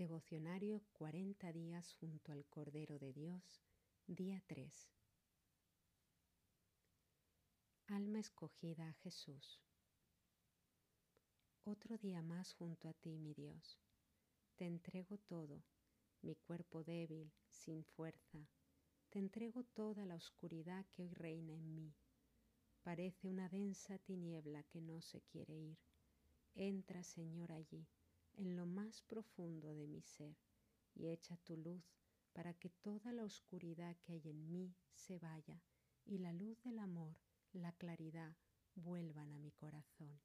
Devocionario 40 días junto al Cordero de Dios, día 3. Alma escogida a Jesús. Otro día más junto a ti, mi Dios. Te entrego todo, mi cuerpo débil, sin fuerza. Te entrego toda la oscuridad que hoy reina en mí. Parece una densa tiniebla que no se quiere ir. Entra, Señor, allí en lo más profundo de mi ser y echa tu luz para que toda la oscuridad que hay en mí se vaya y la luz del amor, la claridad vuelvan a mi corazón.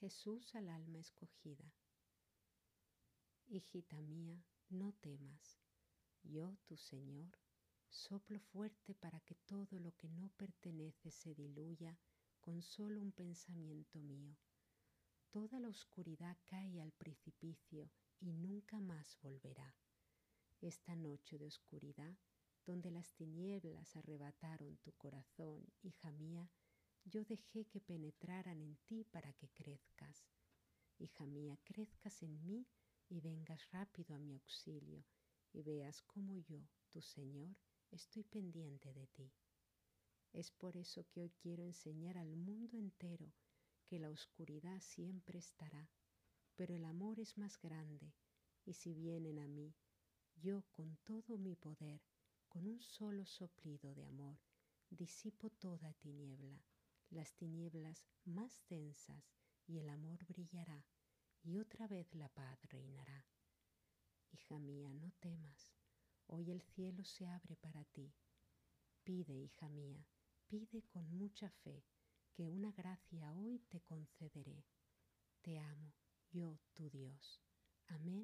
Jesús al alma escogida. Hijita mía, no temas. Yo, tu Señor, soplo fuerte para que todo lo que no pertenece se diluya con solo un pensamiento mío toda la oscuridad cae al precipicio y nunca más volverá. Esta noche de oscuridad, donde las tinieblas arrebataron tu corazón, hija mía, yo dejé que penetraran en ti para que crezcas. Hija mía, crezcas en mí y vengas rápido a mi auxilio y veas cómo yo, tu Señor, estoy pendiente de ti. Es por eso que hoy quiero enseñar al mundo entero que la oscuridad siempre estará, pero el amor es más grande, y si vienen a mí, yo con todo mi poder, con un solo soplido de amor, disipo toda tiniebla, las tinieblas más densas, y el amor brillará, y otra vez la paz reinará. Hija mía, no temas, hoy el cielo se abre para ti. Pide, hija mía, pide con mucha fe, que una gracia hoy te concederé. Te amo, yo tu Dios. Amén